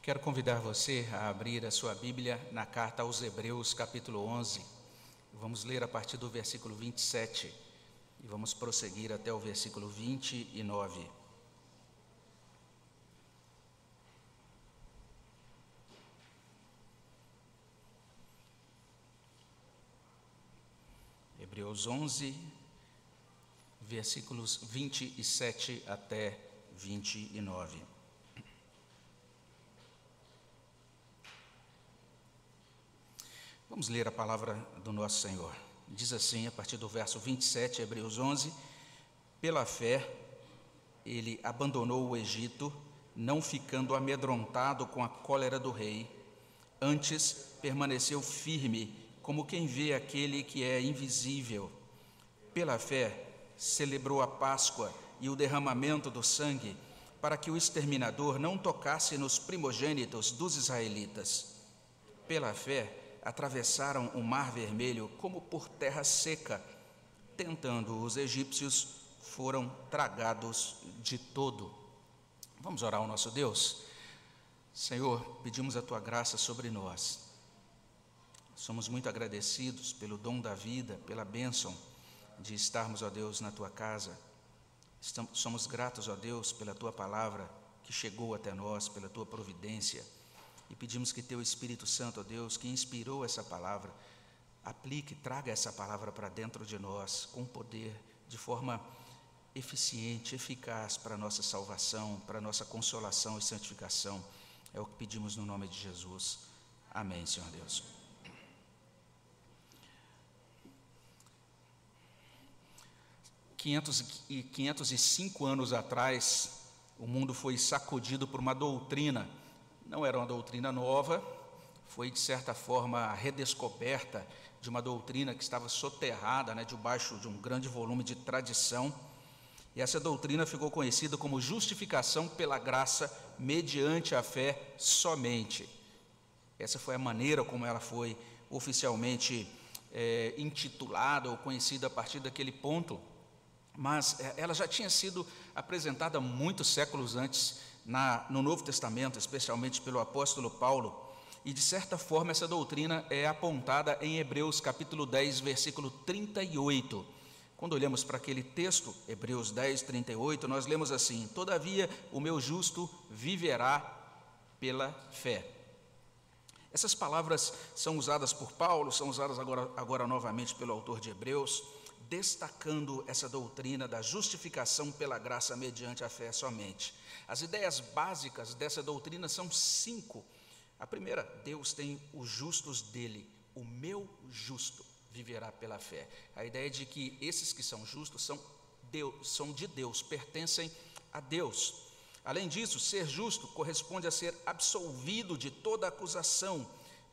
Quero convidar você a abrir a sua Bíblia na carta aos Hebreus, capítulo 11. Vamos ler a partir do versículo 27 e vamos prosseguir até o versículo 29. Hebreus 11, versículos 27 até 29. Vamos ler a palavra do nosso Senhor. Diz assim, a partir do verso 27, Hebreus 11: Pela fé, ele abandonou o Egito, não ficando amedrontado com a cólera do rei, antes permaneceu firme, como quem vê aquele que é invisível. Pela fé, celebrou a Páscoa e o derramamento do sangue, para que o exterminador não tocasse nos primogênitos dos israelitas. Pela fé, atravessaram o Mar Vermelho como por terra seca, tentando os egípcios, foram tragados de todo. Vamos orar ao nosso Deus? Senhor, pedimos a tua graça sobre nós. Somos muito agradecidos pelo dom da vida, pela bênção de estarmos, ó Deus, na tua casa. Estamos, somos gratos, ó Deus, pela tua palavra que chegou até nós, pela tua providência e pedimos que Teu Espírito Santo, ó Deus, que inspirou essa palavra, aplique, traga essa palavra para dentro de nós com poder, de forma eficiente, eficaz para a nossa salvação, para a nossa consolação e santificação. É o que pedimos no nome de Jesus. Amém, Senhor Deus. Quinhentos e 505 anos atrás, o mundo foi sacudido por uma doutrina não era uma doutrina nova, foi de certa forma a redescoberta de uma doutrina que estava soterrada né, debaixo de um grande volume de tradição. E essa doutrina ficou conhecida como justificação pela graça mediante a fé somente. Essa foi a maneira como ela foi oficialmente é, intitulada ou conhecida a partir daquele ponto. Mas é, ela já tinha sido apresentada muitos séculos antes na, no Novo Testamento, especialmente pelo apóstolo Paulo, e de certa forma essa doutrina é apontada em Hebreus capítulo 10, versículo 38. Quando olhamos para aquele texto, Hebreus 10, 38, nós lemos assim: Todavia o meu justo viverá pela fé. Essas palavras são usadas por Paulo, são usadas agora, agora novamente pelo autor de Hebreus, destacando essa doutrina da justificação pela graça mediante a fé somente. As ideias básicas dessa doutrina são cinco. A primeira, Deus tem os justos dele, o meu justo viverá pela fé. A ideia de que esses que são justos são, Deus, são de Deus, pertencem a Deus. Além disso, ser justo corresponde a ser absolvido de toda acusação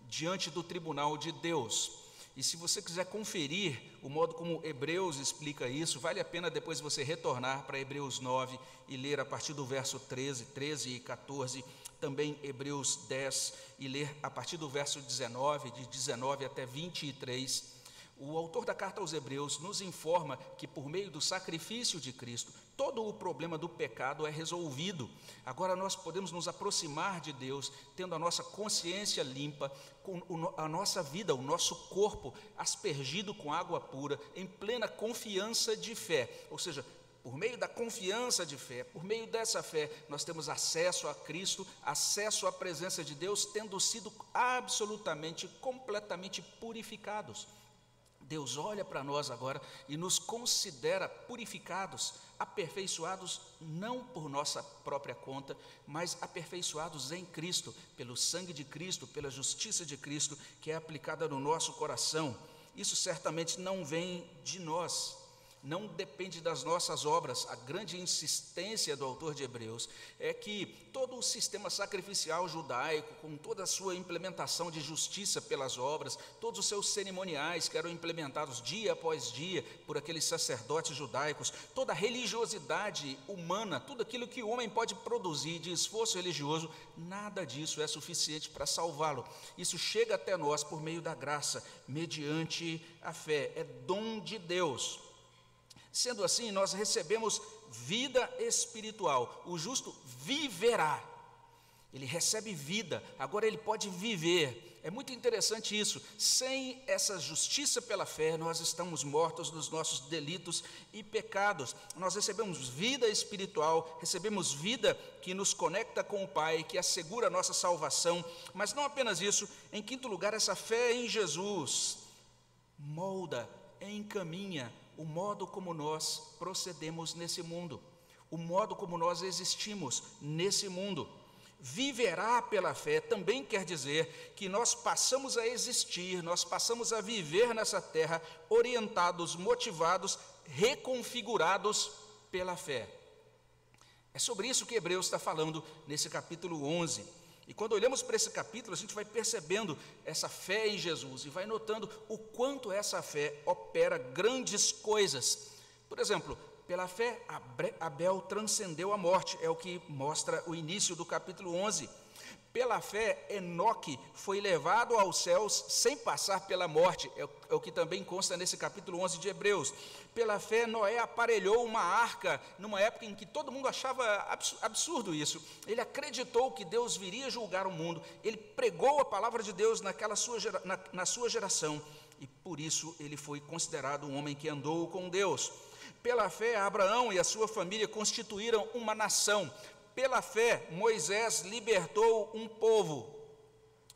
diante do tribunal de Deus. E se você quiser conferir o modo como Hebreus explica isso, vale a pena depois você retornar para Hebreus 9 e ler a partir do verso 13, 13 e 14, também Hebreus 10 e ler a partir do verso 19, de 19 até 23 o autor da carta aos Hebreus nos informa que, por meio do sacrifício de Cristo, todo o problema do pecado é resolvido. Agora nós podemos nos aproximar de Deus, tendo a nossa consciência limpa, com a nossa vida, o nosso corpo aspergido com água pura, em plena confiança de fé. Ou seja, por meio da confiança de fé, por meio dessa fé, nós temos acesso a Cristo, acesso à presença de Deus, tendo sido absolutamente, completamente purificados. Deus olha para nós agora e nos considera purificados, aperfeiçoados não por nossa própria conta, mas aperfeiçoados em Cristo, pelo sangue de Cristo, pela justiça de Cristo que é aplicada no nosso coração. Isso certamente não vem de nós, não depende das nossas obras. A grande insistência do autor de Hebreus é que todo o sistema sacrificial judaico, com toda a sua implementação de justiça pelas obras, todos os seus cerimoniais que eram implementados dia após dia por aqueles sacerdotes judaicos, toda a religiosidade humana, tudo aquilo que o homem pode produzir de esforço religioso, nada disso é suficiente para salvá-lo. Isso chega até nós por meio da graça, mediante a fé, é dom de Deus. Sendo assim, nós recebemos vida espiritual. O justo viverá. ele recebe vida, agora ele pode viver. É muito interessante isso. Sem essa justiça pela fé, nós estamos mortos nos nossos delitos e pecados. Nós recebemos vida espiritual, recebemos vida que nos conecta com o Pai, que assegura a nossa salvação. Mas não apenas isso, em quinto lugar, essa fé em Jesus molda, encaminha o modo como nós procedemos nesse mundo, o modo como nós existimos nesse mundo viverá pela fé também quer dizer que nós passamos a existir, nós passamos a viver nessa terra orientados, motivados, reconfigurados pela fé. É sobre isso que Hebreus está falando nesse capítulo 11. E quando olhamos para esse capítulo, a gente vai percebendo essa fé em Jesus e vai notando o quanto essa fé opera grandes coisas. Por exemplo, pela fé, Abel transcendeu a morte, é o que mostra o início do capítulo 11. Pela fé, Enoque foi levado aos céus sem passar pela morte, é o é que também consta nesse capítulo 11 de Hebreus. Pela fé, Noé aparelhou uma arca numa época em que todo mundo achava absurdo isso. Ele acreditou que Deus viria julgar o mundo, ele pregou a palavra de Deus naquela sua, na, na sua geração, e por isso ele foi considerado um homem que andou com Deus. Pela fé, Abraão e a sua família constituíram uma nação. Pela fé, Moisés libertou um povo.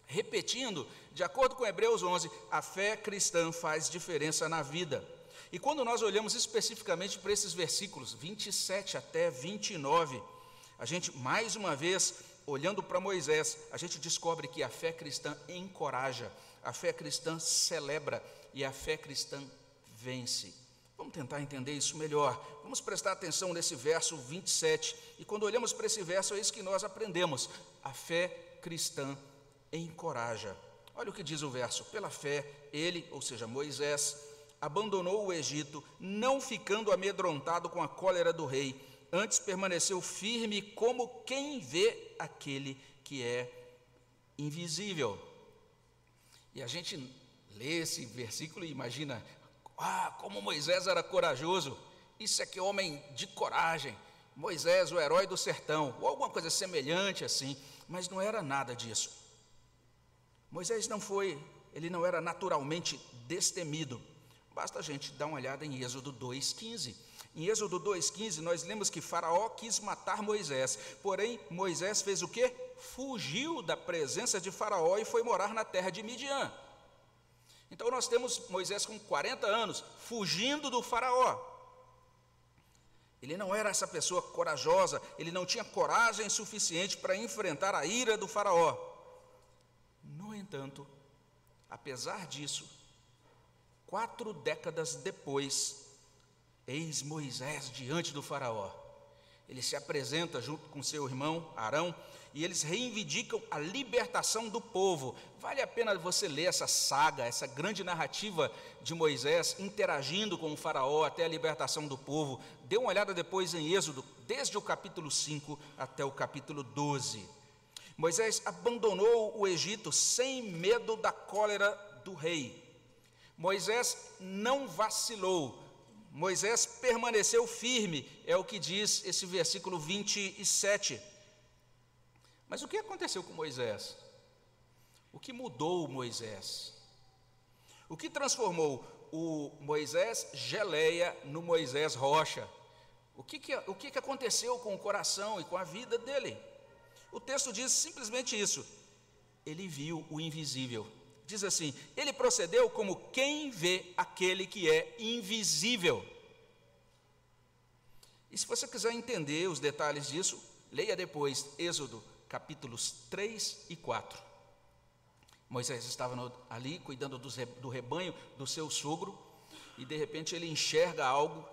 Repetindo, de acordo com Hebreus 11, a fé cristã faz diferença na vida. E quando nós olhamos especificamente para esses versículos, 27 até 29, a gente, mais uma vez, olhando para Moisés, a gente descobre que a fé cristã encoraja, a fé cristã celebra e a fé cristã vence. Vamos tentar entender isso melhor. Vamos prestar atenção nesse verso 27. E quando olhamos para esse verso, é isso que nós aprendemos. A fé cristã encoraja. Olha o que diz o verso: pela fé, ele, ou seja, Moisés, abandonou o Egito, não ficando amedrontado com a cólera do rei, antes permaneceu firme como quem vê aquele que é invisível. E a gente lê esse versículo e imagina ah, como Moisés era corajoso. Isso é que homem de coragem. Moisés, o herói do sertão, ou alguma coisa semelhante assim, mas não era nada disso. Moisés não foi, ele não era naturalmente destemido. Basta a gente dar uma olhada em Êxodo 2,15. Em Êxodo 2,15, nós lemos que Faraó quis matar Moisés, porém Moisés fez o quê? Fugiu da presença de Faraó e foi morar na terra de Midian. Então nós temos Moisés com 40 anos, fugindo do Faraó. Ele não era essa pessoa corajosa, ele não tinha coragem suficiente para enfrentar a ira do Faraó. No entanto, apesar disso, quatro décadas depois, eis Moisés diante do Faraó. Ele se apresenta junto com seu irmão Arão e eles reivindicam a libertação do povo. Vale a pena você ler essa saga, essa grande narrativa de Moisés interagindo com o Faraó até a libertação do povo. Dê uma olhada depois em Êxodo, desde o capítulo 5 até o capítulo 12. Moisés abandonou o Egito sem medo da cólera do rei. Moisés não vacilou. Moisés permaneceu firme, é o que diz esse versículo 27. Mas o que aconteceu com Moisés? O que mudou Moisés? O que transformou o Moisés geleia no Moisés rocha? O que, que, o que, que aconteceu com o coração e com a vida dele? O texto diz simplesmente isso. Ele viu o invisível. Diz assim: ele procedeu como quem vê aquele que é invisível. E se você quiser entender os detalhes disso, leia depois Êxodo capítulos 3 e 4. Moisés estava no, ali cuidando do, do rebanho do seu sogro e de repente ele enxerga algo,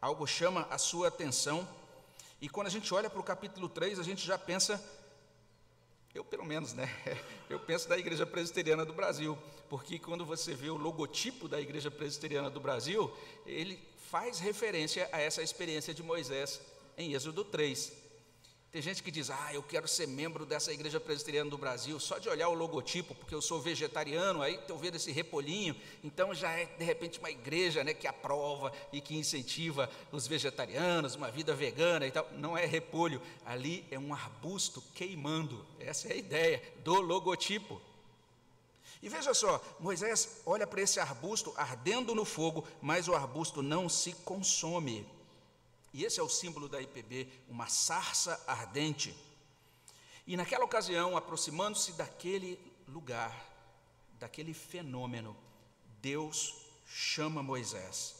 algo chama a sua atenção. E quando a gente olha para o capítulo 3, a gente já pensa, eu pelo menos, né? Eu penso da Igreja Presbiteriana do Brasil, porque quando você vê o logotipo da Igreja Presbiteriana do Brasil, ele faz referência a essa experiência de Moisés em Êxodo 3. Tem gente que diz, ah, eu quero ser membro dessa igreja presbiteriana do Brasil, só de olhar o logotipo, porque eu sou vegetariano, aí estou vendo esse repolhinho, então já é de repente uma igreja né, que aprova e que incentiva os vegetarianos, uma vida vegana e tal. Não é repolho, ali é um arbusto queimando, essa é a ideia do logotipo. E veja só, Moisés olha para esse arbusto ardendo no fogo, mas o arbusto não se consome. E esse é o símbolo da IPB, uma sarça ardente. E naquela ocasião, aproximando-se daquele lugar, daquele fenômeno, Deus chama Moisés.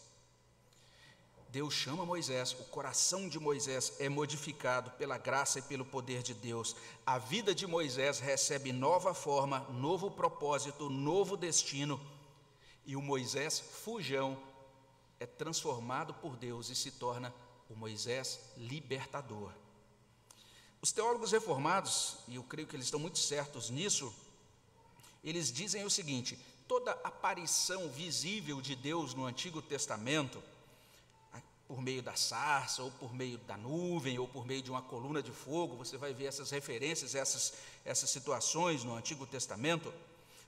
Deus chama Moisés, o coração de Moisés é modificado pela graça e pelo poder de Deus. A vida de Moisés recebe nova forma, novo propósito, novo destino. E o Moisés fujão é transformado por Deus e se torna o Moisés libertador. Os teólogos reformados, e eu creio que eles estão muito certos nisso, eles dizem o seguinte: toda aparição visível de Deus no Antigo Testamento, por meio da sarça, ou por meio da nuvem, ou por meio de uma coluna de fogo, você vai ver essas referências, essas, essas situações no Antigo Testamento.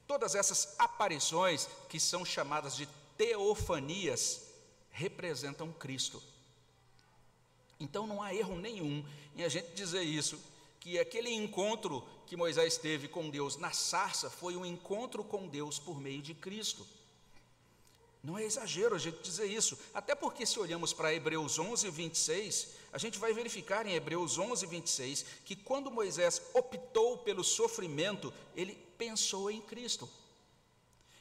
Todas essas aparições, que são chamadas de teofanias, representam Cristo. Então não há erro nenhum em a gente dizer isso, que aquele encontro que Moisés teve com Deus na sarça foi um encontro com Deus por meio de Cristo. Não é exagero a gente dizer isso, até porque se olhamos para Hebreus 11, 26, a gente vai verificar em Hebreus 11, 26, que quando Moisés optou pelo sofrimento, ele pensou em Cristo.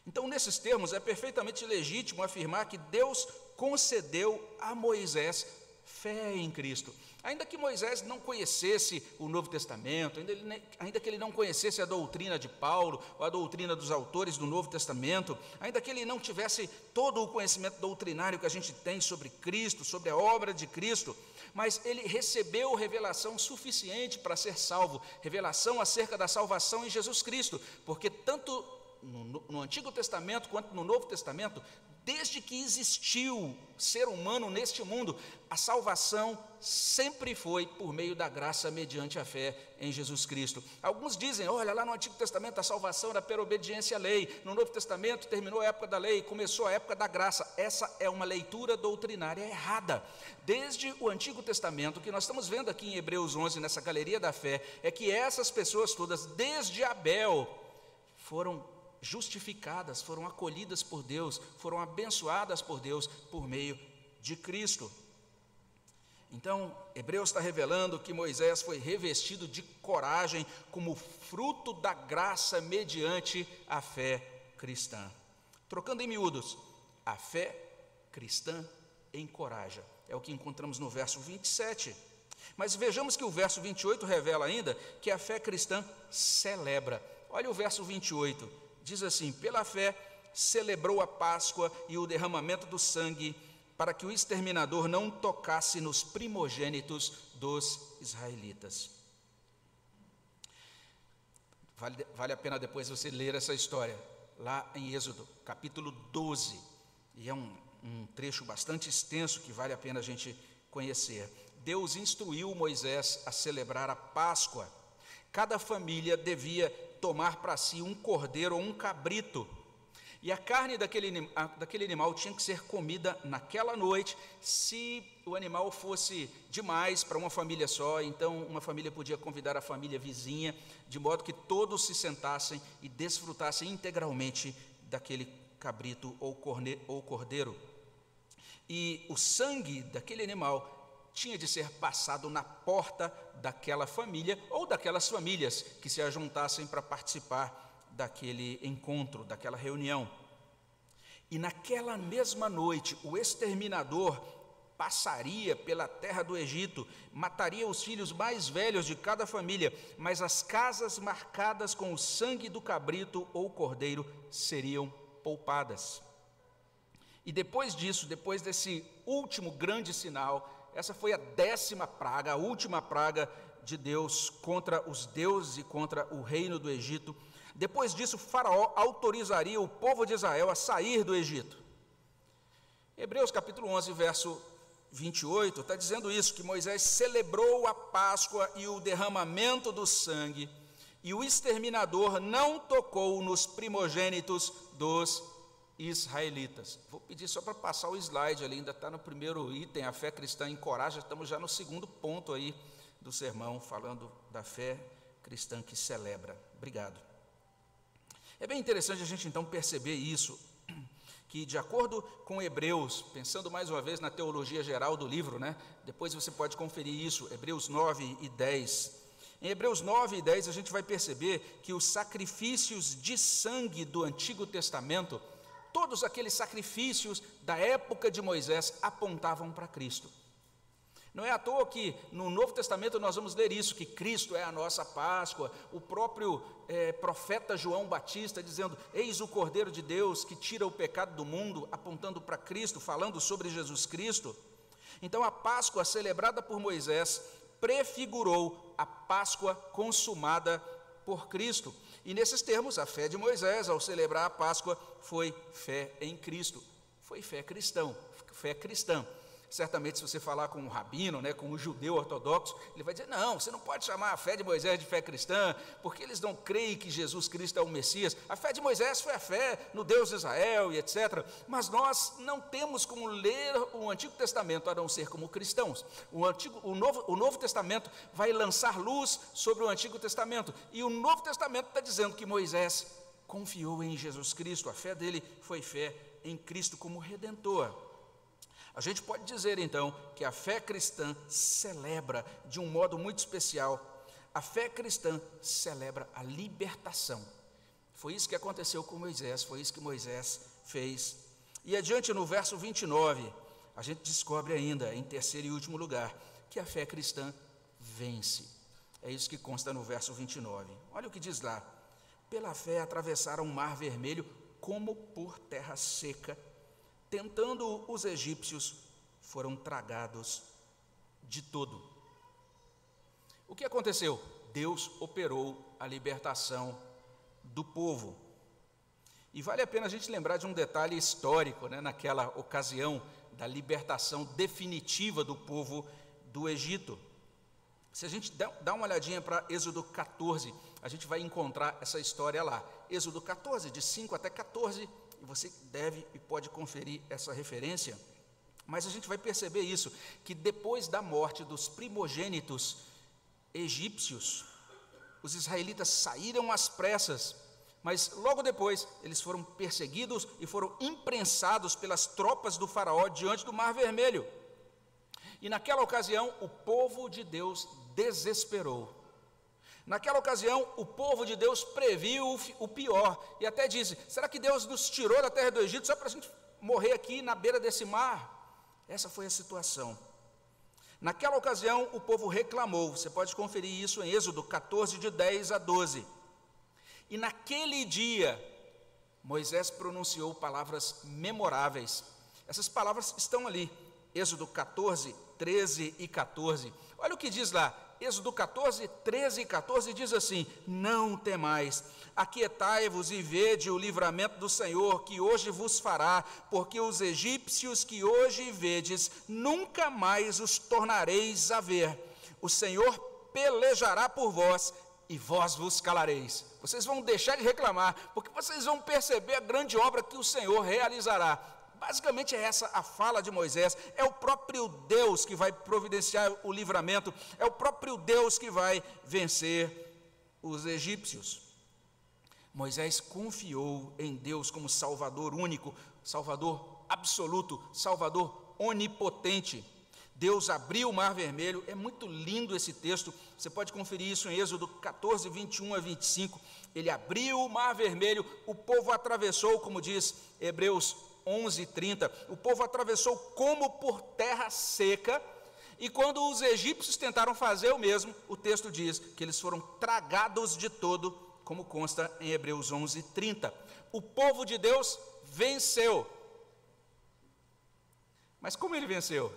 Então, nesses termos, é perfeitamente legítimo afirmar que Deus concedeu a Moisés fé em Cristo. Ainda que Moisés não conhecesse o Novo Testamento, ainda, ele, ainda, que ele não conhecesse a doutrina de Paulo, ou a doutrina dos autores do Novo Testamento, ainda que ele não tivesse todo o conhecimento doutrinário que a gente tem sobre Cristo, sobre a obra de Cristo, mas ele recebeu revelação suficiente para ser salvo revelação acerca da salvação em Jesus Cristo, porque tanto no, no Antigo Testamento quanto no Novo Testamento, Desde que existiu ser humano neste mundo, a salvação sempre foi por meio da graça mediante a fé em Jesus Cristo. Alguns dizem, olha, lá no Antigo Testamento a salvação era pela obediência à lei, no Novo Testamento terminou a época da lei, começou a época da graça. Essa é uma leitura doutrinária errada. Desde o Antigo Testamento, que nós estamos vendo aqui em Hebreus 11, nessa galeria da fé, é que essas pessoas todas, desde Abel, foram justificadas, foram acolhidas por Deus, foram abençoadas por Deus por meio de Cristo. Então, Hebreus está revelando que Moisés foi revestido de coragem como fruto da graça mediante a fé cristã. Trocando em miúdos, a fé cristã encoraja. É o que encontramos no verso 27. Mas vejamos que o verso 28 revela ainda que a fé cristã celebra. Olha o verso 28 diz assim: pela fé celebrou a Páscoa e o derramamento do sangue, para que o exterminador não tocasse nos primogênitos dos israelitas. Vale, vale a pena depois você ler essa história, lá em Êxodo, capítulo 12, e é um, um trecho bastante extenso que vale a pena a gente conhecer. Deus instruiu Moisés a celebrar a Páscoa. Cada família devia tomar para si um cordeiro ou um cabrito. E a carne daquele, daquele animal tinha que ser comida naquela noite, se o animal fosse demais para uma família só, então uma família podia convidar a família vizinha, de modo que todos se sentassem e desfrutassem integralmente daquele cabrito ou cordeiro. E o sangue daquele animal tinha de ser passado na porta daquela família ou daquelas famílias que se ajuntassem para participar daquele encontro, daquela reunião. E naquela mesma noite, o exterminador passaria pela terra do Egito, mataria os filhos mais velhos de cada família, mas as casas marcadas com o sangue do cabrito ou cordeiro seriam poupadas. E depois disso, depois desse último grande sinal, essa foi a décima praga, a última praga de Deus contra os deuses e contra o reino do Egito. Depois disso, Faraó autorizaria o povo de Israel a sair do Egito. Hebreus capítulo 11, verso 28 está dizendo isso: que Moisés celebrou a Páscoa e o derramamento do sangue, e o exterminador não tocou nos primogênitos dos israelitas. Vou pedir só para passar o slide ali, ainda está no primeiro item, a fé cristã encoraja, estamos já no segundo ponto aí do sermão, falando da fé cristã que celebra. Obrigado. É bem interessante a gente então perceber isso que, de acordo com Hebreus, pensando mais uma vez na teologia geral do livro, né? depois você pode conferir isso, Hebreus 9 e 10. Em Hebreus 9 e 10, a gente vai perceber que os sacrifícios de sangue do Antigo Testamento, todos aqueles sacrifícios da época de Moisés, apontavam para Cristo. Não é à toa que no Novo Testamento nós vamos ler isso, que Cristo é a nossa Páscoa, o próprio é, profeta João Batista dizendo: Eis o Cordeiro de Deus que tira o pecado do mundo, apontando para Cristo, falando sobre Jesus Cristo. Então a Páscoa celebrada por Moisés prefigurou a Páscoa consumada por Cristo. E nesses termos, a fé de Moisés ao celebrar a Páscoa foi fé em Cristo, foi fé cristão, fé cristã. Certamente, se você falar com um rabino, né, com um judeu ortodoxo, ele vai dizer: não, você não pode chamar a fé de Moisés de fé cristã, porque eles não creem que Jesus Cristo é o Messias. A fé de Moisés foi a fé no Deus de Israel e etc. Mas nós não temos como ler o Antigo Testamento a não ser como cristãos. O, Antigo, o, Novo, o Novo Testamento vai lançar luz sobre o Antigo Testamento, e o Novo Testamento está dizendo que Moisés confiou em Jesus Cristo, a fé dele foi fé em Cristo como redentor. A gente pode dizer então que a fé cristã celebra de um modo muito especial, a fé cristã celebra a libertação. Foi isso que aconteceu com Moisés, foi isso que Moisés fez. E adiante no verso 29, a gente descobre ainda, em terceiro e último lugar, que a fé cristã vence. É isso que consta no verso 29. Olha o que diz lá: pela fé atravessaram o mar vermelho como por terra seca Tentando os egípcios, foram tragados de todo. O que aconteceu? Deus operou a libertação do povo. E vale a pena a gente lembrar de um detalhe histórico, né, naquela ocasião da libertação definitiva do povo do Egito. Se a gente dá uma olhadinha para Êxodo 14, a gente vai encontrar essa história lá. Êxodo 14, de 5 até 14, e você deve e pode conferir essa referência. Mas a gente vai perceber isso, que depois da morte dos primogênitos egípcios, os israelitas saíram às pressas, mas logo depois eles foram perseguidos e foram imprensados pelas tropas do Faraó diante do Mar Vermelho. E naquela ocasião o povo de Deus desesperou. Naquela ocasião, o povo de Deus previu o pior e até disse: será que Deus nos tirou da terra do Egito só para a gente morrer aqui na beira desse mar? Essa foi a situação. Naquela ocasião, o povo reclamou, você pode conferir isso em Êxodo 14, de 10 a 12. E naquele dia, Moisés pronunciou palavras memoráveis. Essas palavras estão ali, Êxodo 14, 13 e 14. Olha o que diz lá: Êxodo 14, 13 e 14 diz assim: Não temais, aquietai-vos e vede o livramento do Senhor que hoje vos fará, porque os egípcios que hoje vedes, nunca mais os tornareis a ver. O Senhor pelejará por vós e vós vos calareis. Vocês vão deixar de reclamar, porque vocês vão perceber a grande obra que o Senhor realizará. Basicamente é essa a fala de Moisés. É o próprio Deus que vai providenciar o livramento, é o próprio Deus que vai vencer os egípcios. Moisés confiou em Deus como Salvador único, Salvador absoluto, Salvador onipotente. Deus abriu o mar vermelho, é muito lindo esse texto, você pode conferir isso em Êxodo 14, 21 a 25. Ele abriu o mar vermelho, o povo atravessou, como diz Hebreus 11:30, o povo atravessou como por terra seca, e quando os egípcios tentaram fazer o mesmo, o texto diz que eles foram tragados de todo, como consta em Hebreus 11:30. O povo de Deus venceu. Mas como ele venceu?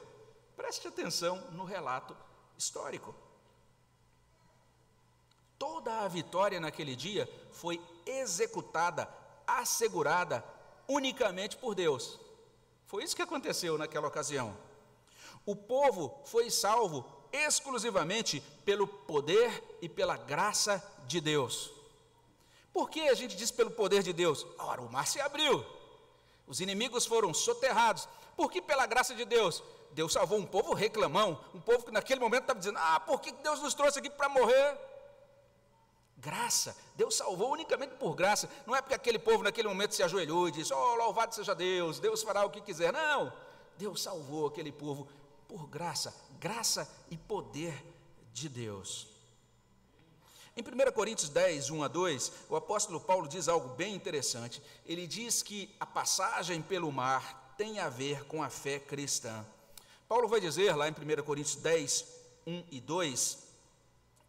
Preste atenção no relato histórico. Toda a vitória naquele dia foi executada, assegurada unicamente por Deus. Foi isso que aconteceu naquela ocasião. O povo foi salvo exclusivamente pelo poder e pela graça de Deus. Por que a gente diz pelo poder de Deus? Ora, o mar se abriu, os inimigos foram soterrados. Por que pela graça de Deus? Deus salvou um povo reclamão, um povo que naquele momento estava dizendo: Ah, por que Deus nos trouxe aqui para morrer? Graça, Deus salvou unicamente por graça, não é porque aquele povo naquele momento se ajoelhou e disse: Oh, louvado seja Deus, Deus fará o que quiser. Não, Deus salvou aquele povo por graça, graça e poder de Deus. Em 1 Coríntios 10, 1 a 2, o apóstolo Paulo diz algo bem interessante. Ele diz que a passagem pelo mar tem a ver com a fé cristã. Paulo vai dizer lá em 1 Coríntios 10, 1 e 2,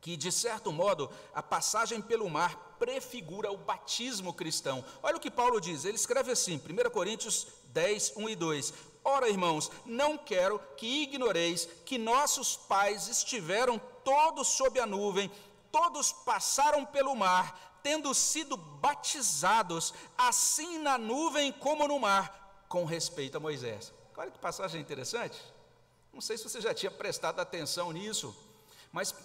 que, de certo modo, a passagem pelo mar prefigura o batismo cristão. Olha o que Paulo diz, ele escreve assim, 1 Coríntios 10, 1 e 2: Ora, irmãos, não quero que ignoreis que nossos pais estiveram todos sob a nuvem, todos passaram pelo mar, tendo sido batizados, assim na nuvem como no mar, com respeito a Moisés. Olha que passagem interessante. Não sei se você já tinha prestado atenção nisso, mas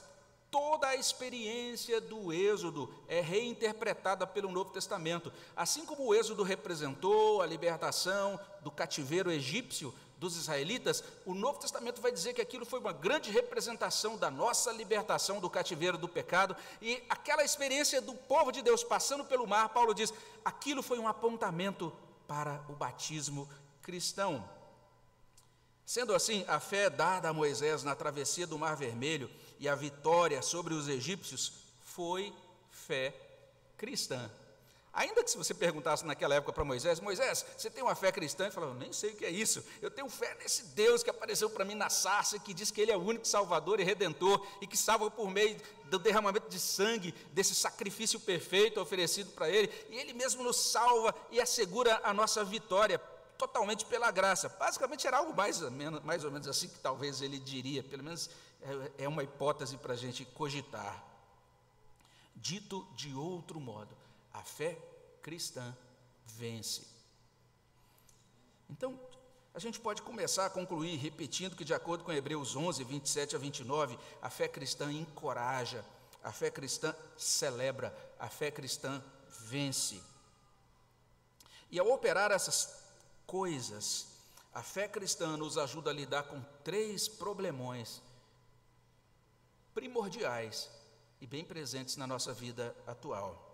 Toda a experiência do Êxodo é reinterpretada pelo Novo Testamento. Assim como o Êxodo representou a libertação do cativeiro egípcio dos israelitas, o Novo Testamento vai dizer que aquilo foi uma grande representação da nossa libertação do cativeiro do pecado. E aquela experiência do povo de Deus passando pelo mar, Paulo diz, aquilo foi um apontamento para o batismo cristão. Sendo assim, a fé dada a Moisés na travessia do Mar Vermelho e a vitória sobre os egípcios foi fé cristã. Ainda que se você perguntasse naquela época para Moisés, Moisés, você tem uma fé cristã? Ele falou, nem sei o que é isso. Eu tenho fé nesse Deus que apareceu para mim na sarça, que diz que Ele é o único Salvador e Redentor e que salva por meio do derramamento de sangue, desse sacrifício perfeito oferecido para Ele. E Ele mesmo nos salva e assegura a nossa vitória totalmente pela graça. Basicamente era algo mais ou menos, mais ou menos assim que talvez ele diria, pelo menos é, é uma hipótese para a gente cogitar. Dito de outro modo, a fé cristã vence. Então, a gente pode começar a concluir repetindo que, de acordo com Hebreus 11, 27 a 29, a fé cristã encoraja, a fé cristã celebra, a fé cristã vence. E ao operar essas coisas, a fé cristã nos ajuda a lidar com três problemões primordiais e bem presentes na nossa vida atual.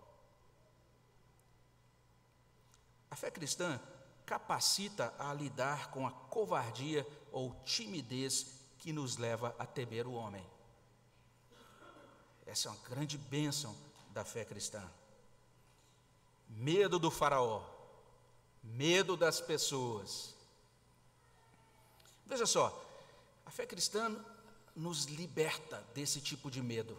A fé cristã capacita a lidar com a covardia ou timidez que nos leva a temer o homem. Essa é uma grande bênção da fé cristã. Medo do Faraó, medo das pessoas. Veja só, a fé cristã nos liberta desse tipo de medo.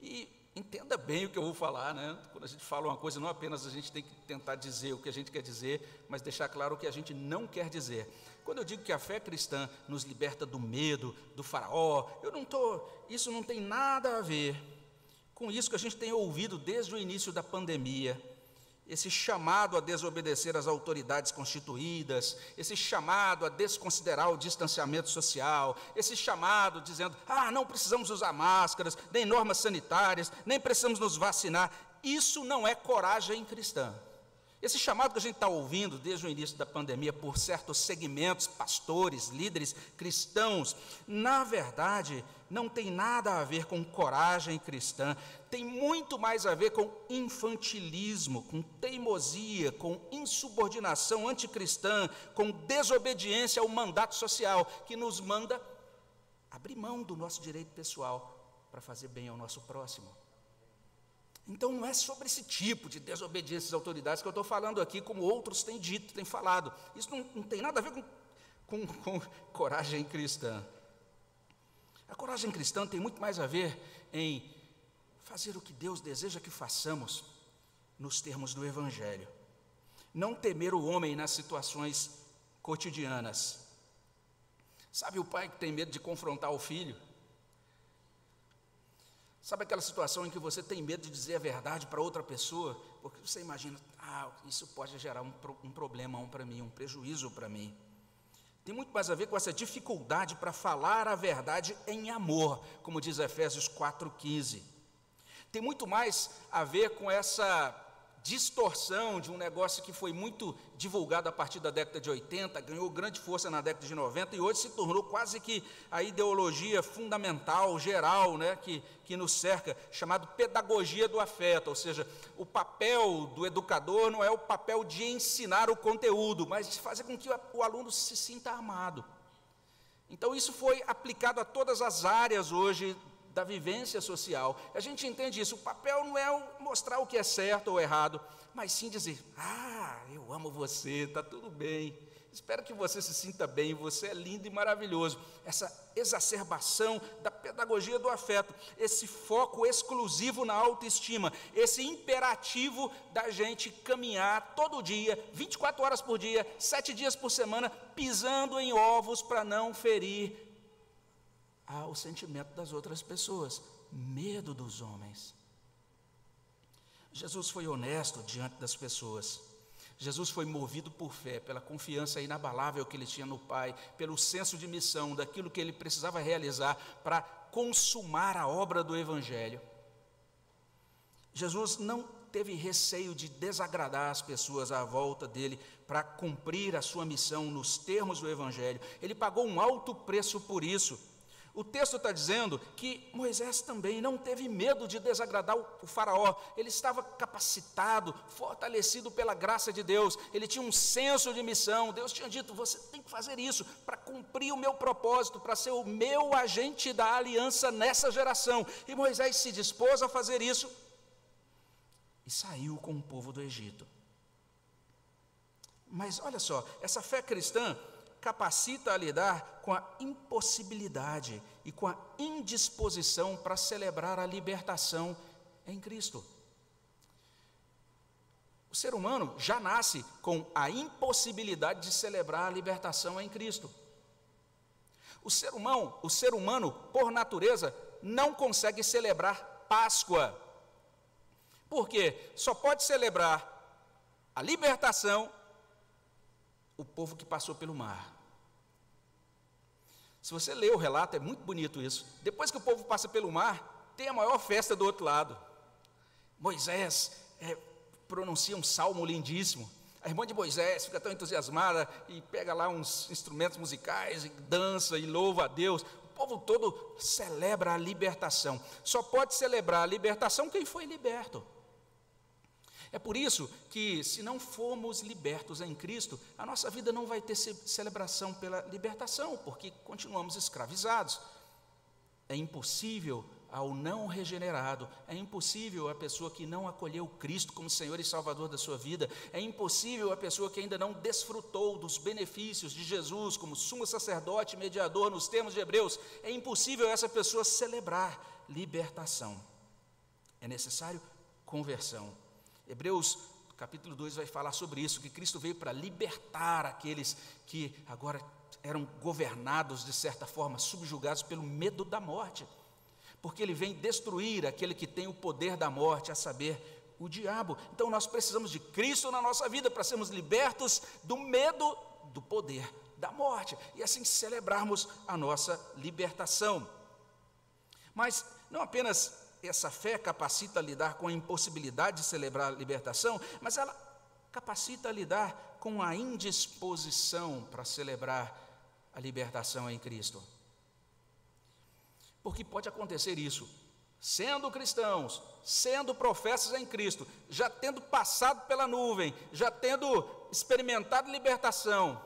E entenda bem o que eu vou falar, né? Quando a gente fala uma coisa, não apenas a gente tem que tentar dizer o que a gente quer dizer, mas deixar claro o que a gente não quer dizer. Quando eu digo que a fé cristã nos liberta do medo, do faraó, eu não estou, isso não tem nada a ver com isso que a gente tem ouvido desde o início da pandemia esse chamado a desobedecer às autoridades constituídas, esse chamado a desconsiderar o distanciamento social, esse chamado dizendo: ah, não precisamos usar máscaras, nem normas sanitárias, nem precisamos nos vacinar. Isso não é coragem cristã. Esse chamado que a gente está ouvindo desde o início da pandemia por certos segmentos, pastores, líderes cristãos, na verdade, não tem nada a ver com coragem cristã, tem muito mais a ver com infantilismo, com teimosia, com insubordinação anticristã, com desobediência ao mandato social, que nos manda abrir mão do nosso direito pessoal para fazer bem ao nosso próximo. Então não é sobre esse tipo de desobediência às autoridades que eu estou falando aqui, como outros têm dito, têm falado. Isso não, não tem nada a ver com, com, com coragem cristã. A coragem cristã tem muito mais a ver em fazer o que Deus deseja que façamos nos termos do Evangelho. Não temer o homem nas situações cotidianas. Sabe o pai que tem medo de confrontar o filho? Sabe aquela situação em que você tem medo de dizer a verdade para outra pessoa, porque você imagina, ah, isso pode gerar um, um problemão para mim, um prejuízo para mim. tem muito mais a ver com essa dificuldade para falar a verdade em amor, como diz Efésios 4,15. Tem muito mais a ver com essa distorção de um negócio que foi muito divulgado a partir da década de 80, ganhou grande força na década de 90 e hoje se tornou quase que a ideologia fundamental, geral, né, que, que nos cerca, chamado pedagogia do afeto, ou seja, o papel do educador não é o papel de ensinar o conteúdo, mas de fazer com que o aluno se sinta amado. Então, isso foi aplicado a todas as áreas hoje da vivência social. A gente entende isso. O papel não é mostrar o que é certo ou errado, mas sim dizer: Ah, eu amo você, está tudo bem. Espero que você se sinta bem, você é lindo e maravilhoso. Essa exacerbação da pedagogia do afeto, esse foco exclusivo na autoestima, esse imperativo da gente caminhar todo dia, 24 horas por dia, sete dias por semana, pisando em ovos para não ferir ao sentimento das outras pessoas, medo dos homens. Jesus foi honesto diante das pessoas. Jesus foi movido por fé, pela confiança inabalável que ele tinha no Pai, pelo senso de missão, daquilo que ele precisava realizar para consumar a obra do Evangelho. Jesus não teve receio de desagradar as pessoas à volta dele para cumprir a sua missão nos termos do Evangelho. Ele pagou um alto preço por isso. O texto está dizendo que Moisés também não teve medo de desagradar o, Faraó, ele estava capacitado, fortalecido pela graça de Deus, ele tinha um senso de missão. Deus tinha dito: você tem que fazer isso para cumprir o meu propósito, para ser o meu agente da aliança nessa geração. E Moisés se dispôs a fazer isso e saiu com o povo do Egito. Mas olha só, essa fé cristã capacita a lidar com a impossibilidade e com a indisposição para celebrar a libertação em Cristo. O ser humano já nasce com a impossibilidade de celebrar a libertação em Cristo. O ser humano, o ser humano por natureza, não consegue celebrar Páscoa. Por quê? Só pode celebrar a libertação o povo que passou pelo mar. Se você ler o relato, é muito bonito isso. Depois que o povo passa pelo mar, tem a maior festa do outro lado. Moisés é, pronuncia um salmo lindíssimo. A irmã de Moisés fica tão entusiasmada e pega lá uns instrumentos musicais e dança e louva a Deus. O povo todo celebra a libertação. Só pode celebrar a libertação quem foi liberto. É por isso que, se não formos libertos em Cristo, a nossa vida não vai ter celebração pela libertação, porque continuamos escravizados. É impossível ao não regenerado, é impossível a pessoa que não acolheu Cristo como Senhor e Salvador da sua vida, é impossível a pessoa que ainda não desfrutou dos benefícios de Jesus como sumo sacerdote e mediador nos termos de Hebreus, é impossível essa pessoa celebrar libertação. É necessário conversão. Hebreus capítulo 2 vai falar sobre isso, que Cristo veio para libertar aqueles que agora eram governados, de certa forma, subjugados pelo medo da morte. Porque ele vem destruir aquele que tem o poder da morte, a saber, o diabo. Então nós precisamos de Cristo na nossa vida para sermos libertos do medo do poder da morte e assim celebrarmos a nossa libertação. Mas não apenas essa fé capacita a lidar com a impossibilidade de celebrar a libertação, mas ela capacita a lidar com a indisposição para celebrar a libertação em Cristo. Porque pode acontecer isso, sendo cristãos, sendo professas em Cristo, já tendo passado pela nuvem, já tendo experimentado libertação,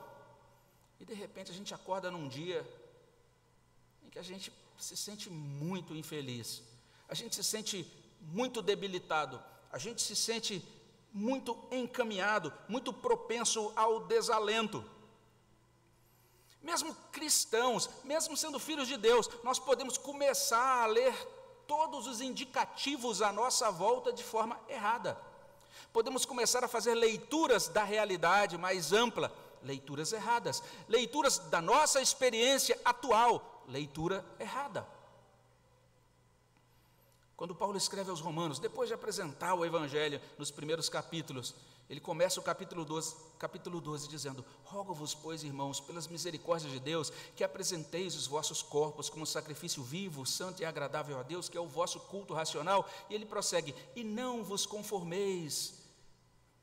e de repente a gente acorda num dia em que a gente se sente muito infeliz a gente se sente muito debilitado, a gente se sente muito encaminhado, muito propenso ao desalento. Mesmo cristãos, mesmo sendo filhos de Deus, nós podemos começar a ler todos os indicativos à nossa volta de forma errada. Podemos começar a fazer leituras da realidade mais ampla, leituras erradas, leituras da nossa experiência atual, leitura errada. Quando Paulo escreve aos Romanos, depois de apresentar o Evangelho nos primeiros capítulos, Ele começa o capítulo 12, capítulo 12 dizendo: Rogo-vos, pois, irmãos, pelas misericórdias de Deus, que apresenteis os vossos corpos como sacrifício vivo, santo e agradável a Deus, que é o vosso culto racional. E ele prossegue: E não vos conformeis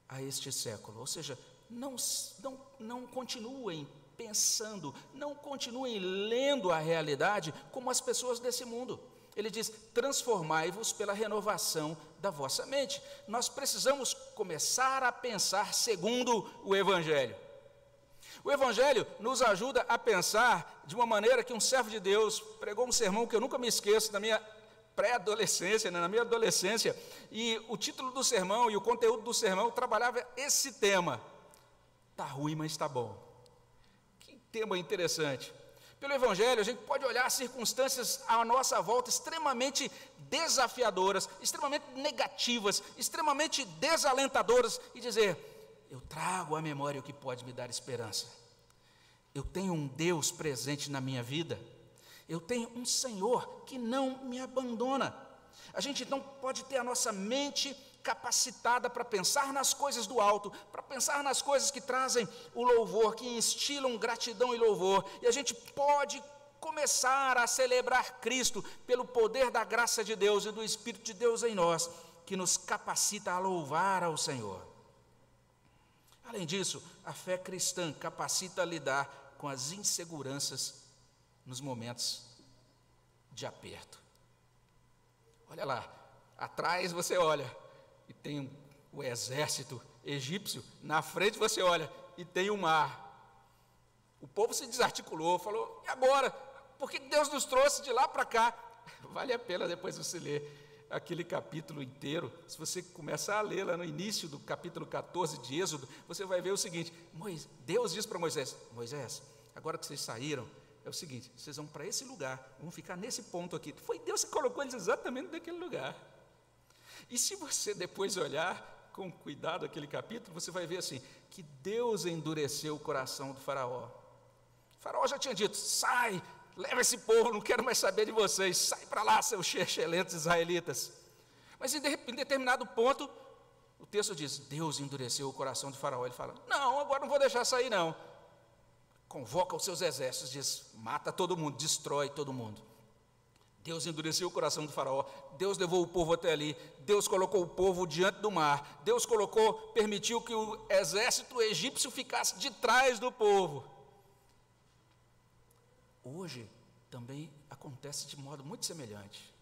a este século. Ou seja, não, não, não continuem pensando, não continuem lendo a realidade como as pessoas desse mundo. Ele diz: transformai-vos pela renovação da vossa mente. Nós precisamos começar a pensar segundo o Evangelho. O Evangelho nos ajuda a pensar de uma maneira que um servo de Deus pregou um sermão que eu nunca me esqueço na minha pré-adolescência, né, na minha adolescência, e o título do sermão e o conteúdo do sermão trabalhava esse tema. Está ruim, mas está bom. Que tema interessante. Pelo Evangelho, a gente pode olhar circunstâncias à nossa volta extremamente desafiadoras, extremamente negativas, extremamente desalentadoras e dizer: Eu trago à memória o que pode me dar esperança. Eu tenho um Deus presente na minha vida. Eu tenho um Senhor que não me abandona. A gente então pode ter a nossa mente capacitada para pensar nas coisas do alto, para pensar nas coisas que trazem o louvor, que instilam gratidão e louvor, e a gente pode começar a celebrar Cristo pelo poder da graça de Deus e do Espírito de Deus em nós, que nos capacita a louvar ao Senhor. Além disso, a fé cristã capacita a lidar com as inseguranças nos momentos de aperto. Olha lá, atrás você olha, e tem o exército egípcio, na frente você olha e tem o mar. O povo se desarticulou, falou: e agora? Por que Deus nos trouxe de lá para cá? Vale a pena depois você ler aquele capítulo inteiro. Se você começar a ler lá no início do capítulo 14 de Êxodo, você vai ver o seguinte: Deus diz para Moisés: Moisés, agora que vocês saíram, é o seguinte: vocês vão para esse lugar, vão ficar nesse ponto aqui. Foi Deus que colocou eles exatamente naquele lugar. E se você depois olhar com cuidado aquele capítulo, você vai ver assim: que Deus endureceu o coração do Faraó. O faraó já tinha dito: sai, leva esse povo, não quero mais saber de vocês, sai para lá, seus excelentes israelitas. Mas em, em determinado ponto, o texto diz: Deus endureceu o coração do Faraó. Ele fala: Não, agora não vou deixar sair, não. Convoca os seus exércitos, diz: mata todo mundo, destrói todo mundo. Deus endureceu o coração do faraó, Deus levou o povo até ali, Deus colocou o povo diante do mar, Deus colocou, permitiu que o exército egípcio ficasse de trás do povo. Hoje também acontece de modo muito semelhante.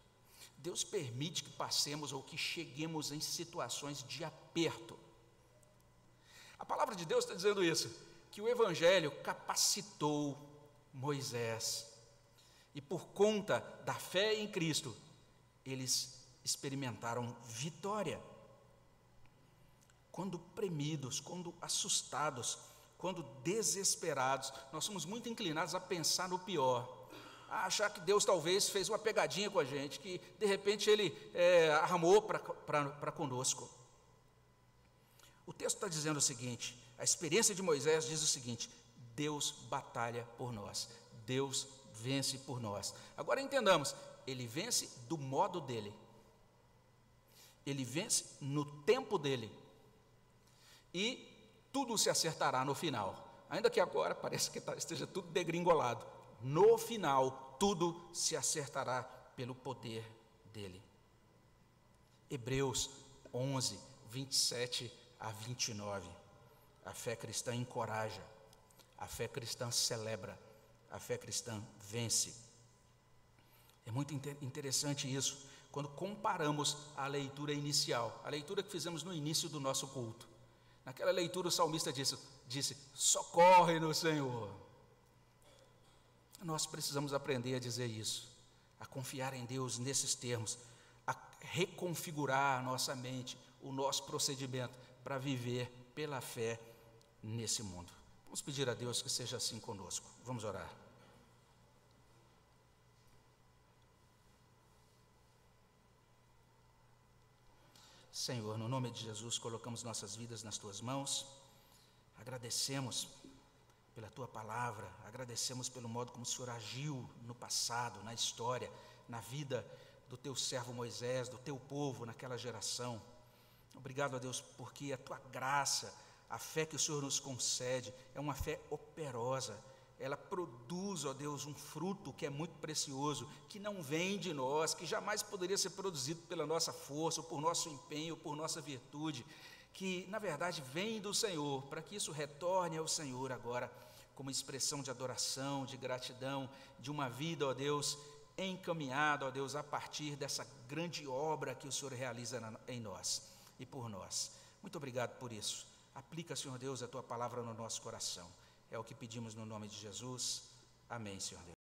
Deus permite que passemos ou que cheguemos em situações de aperto. A palavra de Deus está dizendo isso, que o Evangelho capacitou Moisés, e por conta da fé em Cristo, eles experimentaram vitória. Quando premidos, quando assustados, quando desesperados, nós somos muito inclinados a pensar no pior, a achar que Deus talvez fez uma pegadinha com a gente, que de repente Ele é, armou para conosco. O texto está dizendo o seguinte: a experiência de Moisés diz o seguinte: Deus batalha por nós, Deus vence por nós. Agora entendamos, ele vence do modo dele. Ele vence no tempo dele. E tudo se acertará no final. Ainda que agora pareça que tá, esteja tudo degringolado. No final, tudo se acertará pelo poder dele. Hebreus 11, 27 a 29. A fé cristã encoraja, a fé cristã celebra, a fé cristã vence. É muito interessante isso, quando comparamos a leitura inicial, a leitura que fizemos no início do nosso culto. Naquela leitura, o salmista disse: disse socorre no Senhor. Nós precisamos aprender a dizer isso, a confiar em Deus nesses termos, a reconfigurar a nossa mente, o nosso procedimento para viver pela fé nesse mundo. Vamos pedir a Deus que seja assim conosco. Vamos orar. Senhor, no nome de Jesus, colocamos nossas vidas nas tuas mãos. Agradecemos pela tua palavra, agradecemos pelo modo como o Senhor agiu no passado, na história, na vida do teu servo Moisés, do teu povo naquela geração. Obrigado a Deus, porque a tua graça, a fé que o Senhor nos concede, é uma fé operosa. Ela produz, ó Deus, um fruto que é muito precioso, que não vem de nós, que jamais poderia ser produzido pela nossa força, ou por nosso empenho, ou por nossa virtude, que na verdade vem do Senhor, para que isso retorne ao Senhor agora, como expressão de adoração, de gratidão, de uma vida, ó Deus, encaminhada, ó Deus, a partir dessa grande obra que o Senhor realiza em nós e por nós. Muito obrigado por isso. Aplica, Senhor Deus, a tua palavra no nosso coração. É o que pedimos no nome de Jesus. Amém, Senhor Deus.